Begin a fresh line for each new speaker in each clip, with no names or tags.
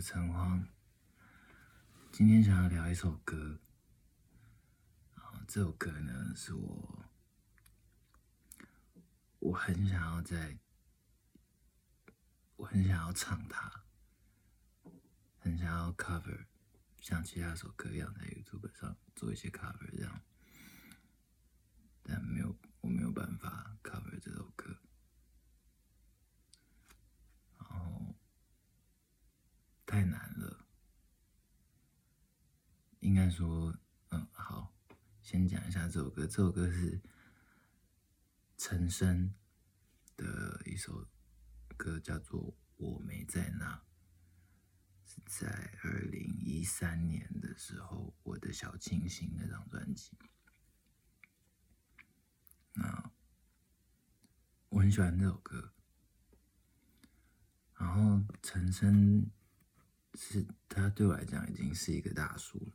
是陈荒。今天想要聊一首歌，啊，这首歌呢是我我很想要在，我很想要唱它，很想要 cover，像其他首歌一样在 YouTube 上做一些 cover 这样，但没有，我没有办法 cover 这首歌。太难了，应该说，嗯，好，先讲一下这首歌。这首歌是陈升的一首歌，叫做《我没在那》，是在二零一三年的时候，我的小清新那张专辑。那我很喜欢这首歌，然后陈升。是他对我来讲已经是一个大叔了，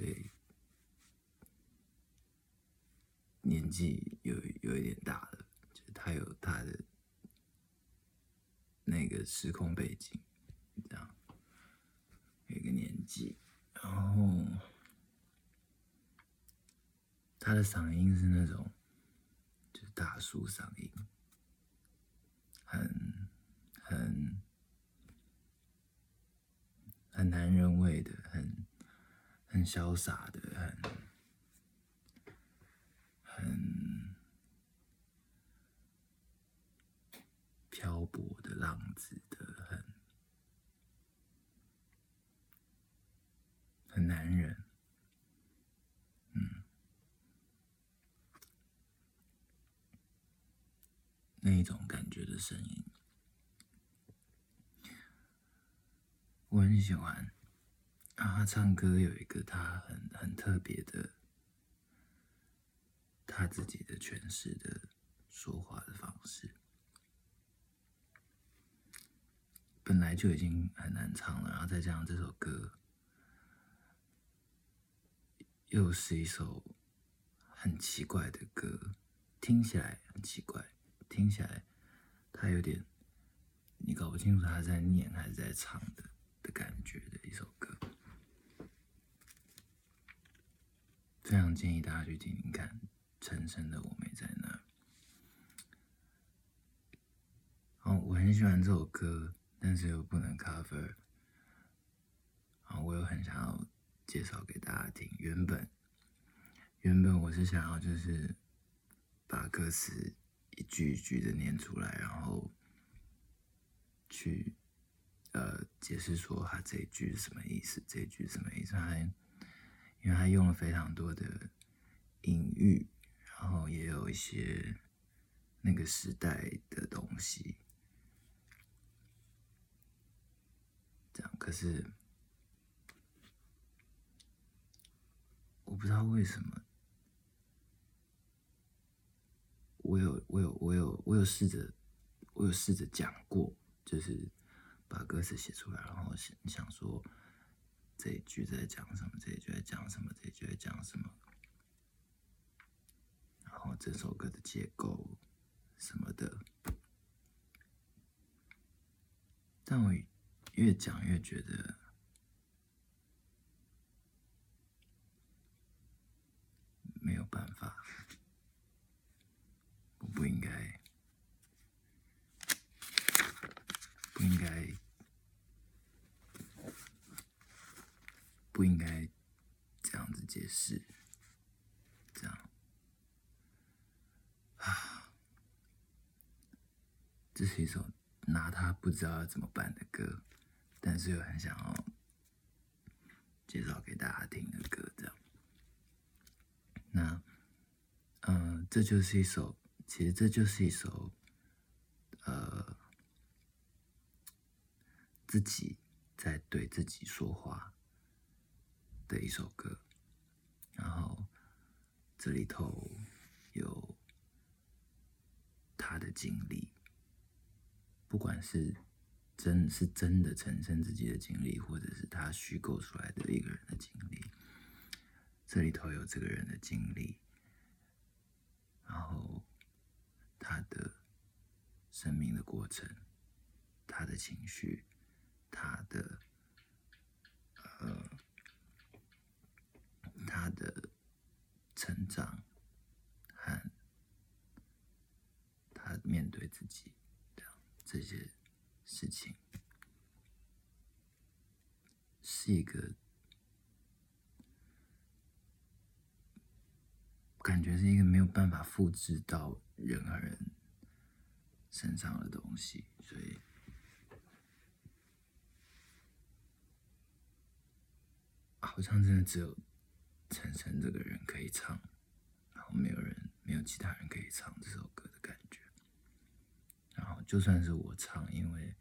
对年纪有有一点大了，就他有他的那个时空背景，这样有一个年纪，然后他的嗓音是那种就是大叔嗓音，很很。很男人味的，很很潇洒的，很很漂泊的浪子的，很很男人，嗯，那一种感觉的声音。我很喜欢，他唱歌有一个他很很特别的，他自己的诠释的说话的方式，本来就已经很难唱了，然后再加上这首歌，又是一首很奇怪的歌，听起来很奇怪，听起来他有点，你搞不清楚他在念还是在唱的。的感觉的一首歌，非常建议大家去听听看陈升的《我没在那》。哦，我很喜欢这首歌，但是又不能 cover。啊，我又很想要介绍给大家听。原本，原本我是想要就是把歌词一句一句的念出来，然后去。呃，解释说他这一句是什么意思？这一句什么意思？他因为他用了非常多的隐喻，然后也有一些那个时代的东西，这样。可是我不知道为什么，我有，我有，我有，我有试着，我有试着讲过，就是。把歌词写出来，然后想想说这一句在讲什么，这一句在讲什么，这一句在讲什么，然后这首歌的结构什么的，但我越讲越觉得没有办法，我不应该，不应该。不应该这样子解释，这样啊，这是一首拿他不知道要怎么办的歌，但是又很想要介绍给大家听的歌，这样。那，嗯，这就是一首，其实这就是一首，呃，自己在对自己说话。的一首歌，然后这里头有他的经历，不管是真是真的陈升自己的经历，或者是他虚构出来的一个人的经历，这里头有这个人的经历，然后他的生命的过程，他的情绪，他的呃他的成长和他面对自己这些事情，是一个感觉是一个没有办法复制到人和人身上的东西，所以。好像真的只有陈升这个人可以唱，然后没有人，没有其他人可以唱这首歌。就算是我唱，因为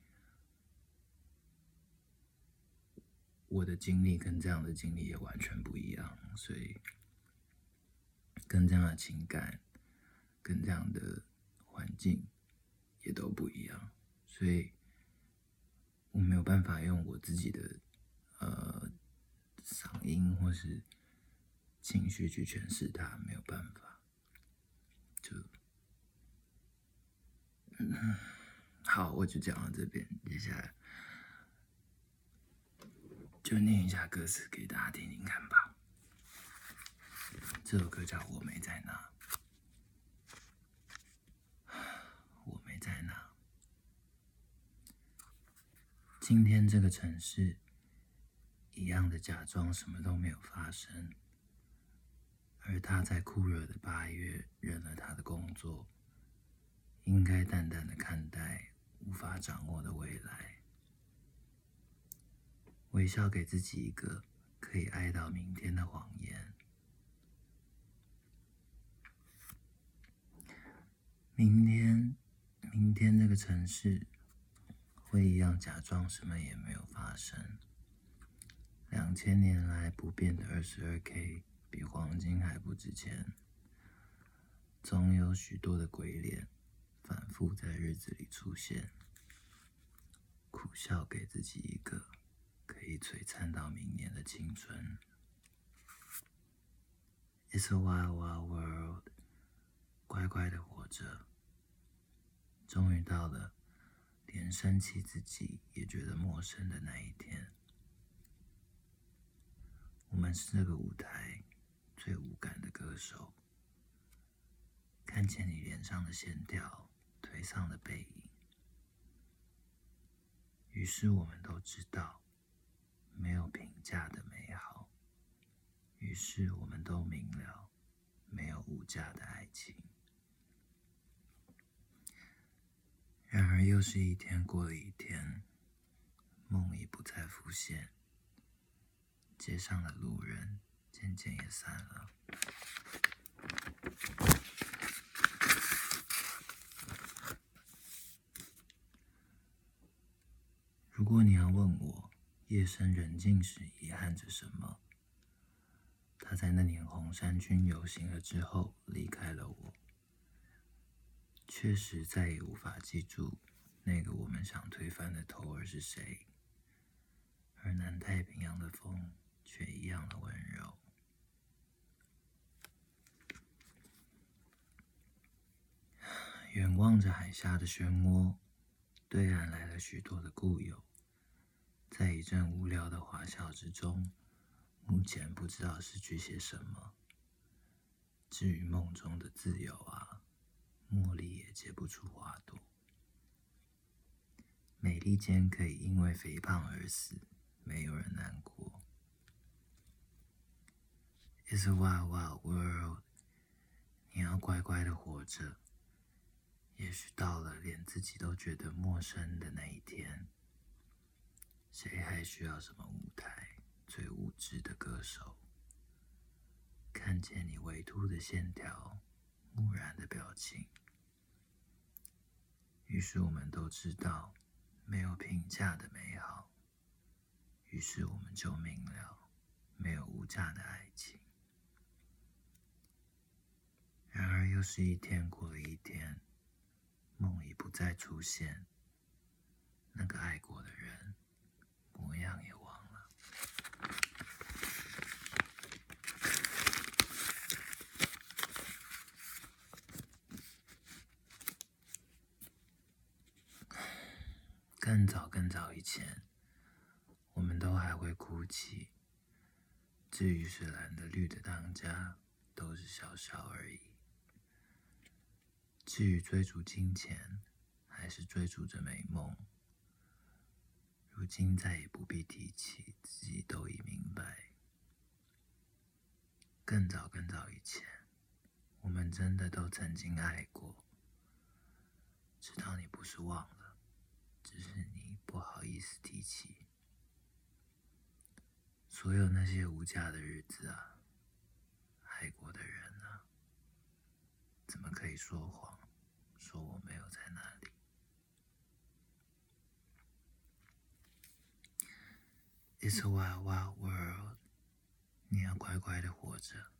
我的经历跟这样的经历也完全不一样，所以跟这样的情感，跟这样的环境也都不一样，所以我没有办法用我自己的呃。嗓音或是情绪去诠释它，没有办法。就，嗯，好，我就讲到这边，接下来就念一下歌词给大家听听看吧。这首歌叫《我没在那》，我没在那。今天这个城市。一样的假装什么都没有发生，而他在酷热的八月忍了他的工作，应该淡淡的看待无法掌握的未来，微笑给自己一个可以爱到明天的谎言。明天，明天那个城市会一样假装什么也没有发生。两千年来不变的二十二 K，比黄金还不值钱。总有许多的鬼脸，反复在日子里出现。苦笑给自己一个可以璀璨到明年的青春。It's a wild, wild world，乖乖的活着。终于到了连生气自己也觉得陌生的那一天。我们是这个舞台最无感的歌手。看见你脸上的线条，颓丧的背影，于是我们都知道没有评价的美好。于是我们都明了没有无价的爱情。然而又是一天过了一天，梦已不再浮现。街上的路人渐渐也散了。如果你要问我，夜深人静时遗憾着什么？他在那年红衫军游行了之后离开了我，确实再也无法记住那个我们想推翻的头儿是谁。而南太平洋的风。却一样的温柔。远望着海下的漩涡，对岸来了许多的故友，在一阵无聊的华笑之中，目前不知道失去些什么。至于梦中的自由啊，茉莉也结不出花朵。美丽间可以因为肥胖而死，没有人难过。It's a wild, wild world。你要乖乖的活着。也许到了连自己都觉得陌生的那一天，谁还需要什么舞台？最无知的歌手，看见你微凸的线条，木然的表情。于是我们都知道，没有评价的美好。于是我们就明了，没有无价的爱情。然而，又是一天过了一天，梦已不再出现，那个爱过的人，模样也忘了。更早以前，我们都还会哭泣。至于是蓝的、绿的当家，都是笑笑而已。至于追逐金钱，还是追逐着美梦，如今再也不必提起，自己都已明白。更早更早以前，我们真的都曾经爱过，直到你不是忘了，只是你不好意思提起。所有那些无价的日子啊，爱过的人啊，怎么可以说谎，说我没有在那里？It's a wild, wild world，你要乖乖的活着。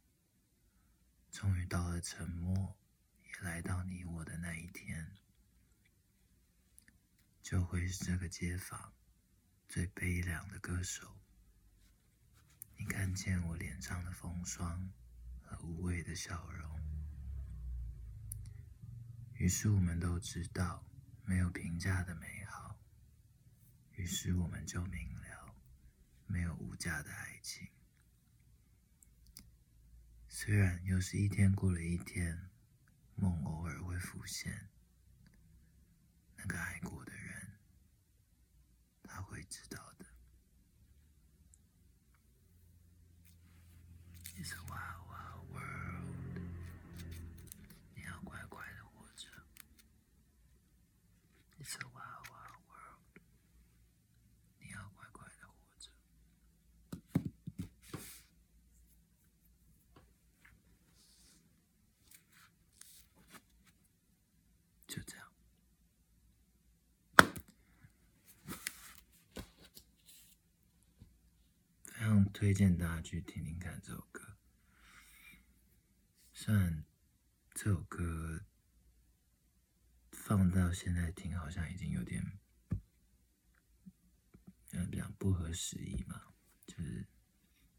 终于到了沉默，也来到你我的那一天，就会是这个街坊最悲凉的歌手。你看见我脸上的风霜和无畏的笑容，于是我们都知道没有评价的美好，于是我们就明了没有无价的爱情。虽然又是一天过了一天，梦偶尔会浮现，那个爱过的人，他会知道。It's a wild, wild world。你要乖乖的活着。It's a wild, wild world。你要乖乖的活着。就这样。非常推荐大家去听听看这首歌。虽然这首歌放到现在听，好像已经有点，嗯，比较不合时宜嘛。就是，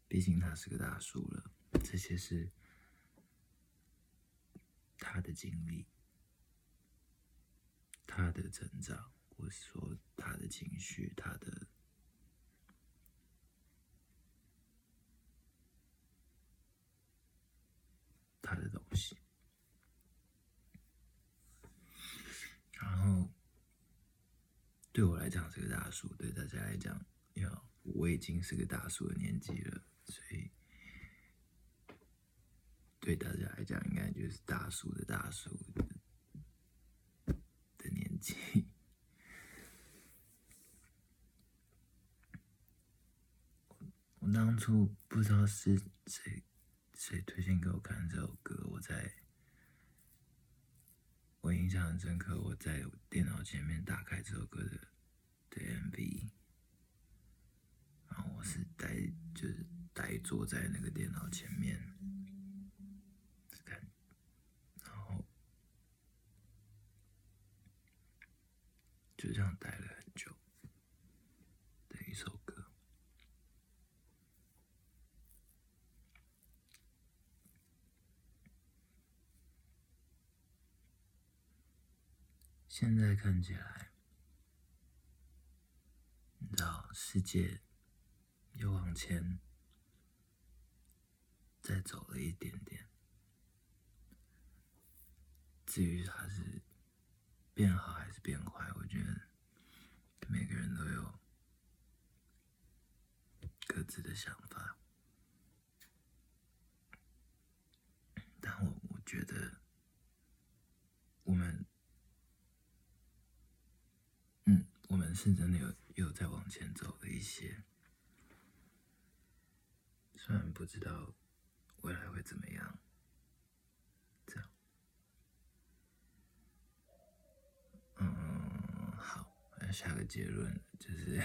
毕竟他是个大叔了，这些是他的经历、他的成长，或是说他的情绪、他的。他的东西，然后对我来讲是个大叔，对大家来讲，要我已经是个大叔的年纪了，所以对大家来讲，应该就是大叔的大叔的年纪。我当初不知道是谁。谁推荐给我看这首歌？我在，我印象很深刻。我在电脑前面打开这首歌的的 MV，然后我是呆，就是呆坐在那个电脑前面，然后就这样待了很久的一首歌。现在看起来，你知道，世界又往前再走了一点点。至于它是变好还是变坏，我觉得每个人都有各自的想法。但我我觉得，我们。我是真的有有在往前走了一些，虽然不知道未来会怎么样，这样，嗯，好，那下个结论就是。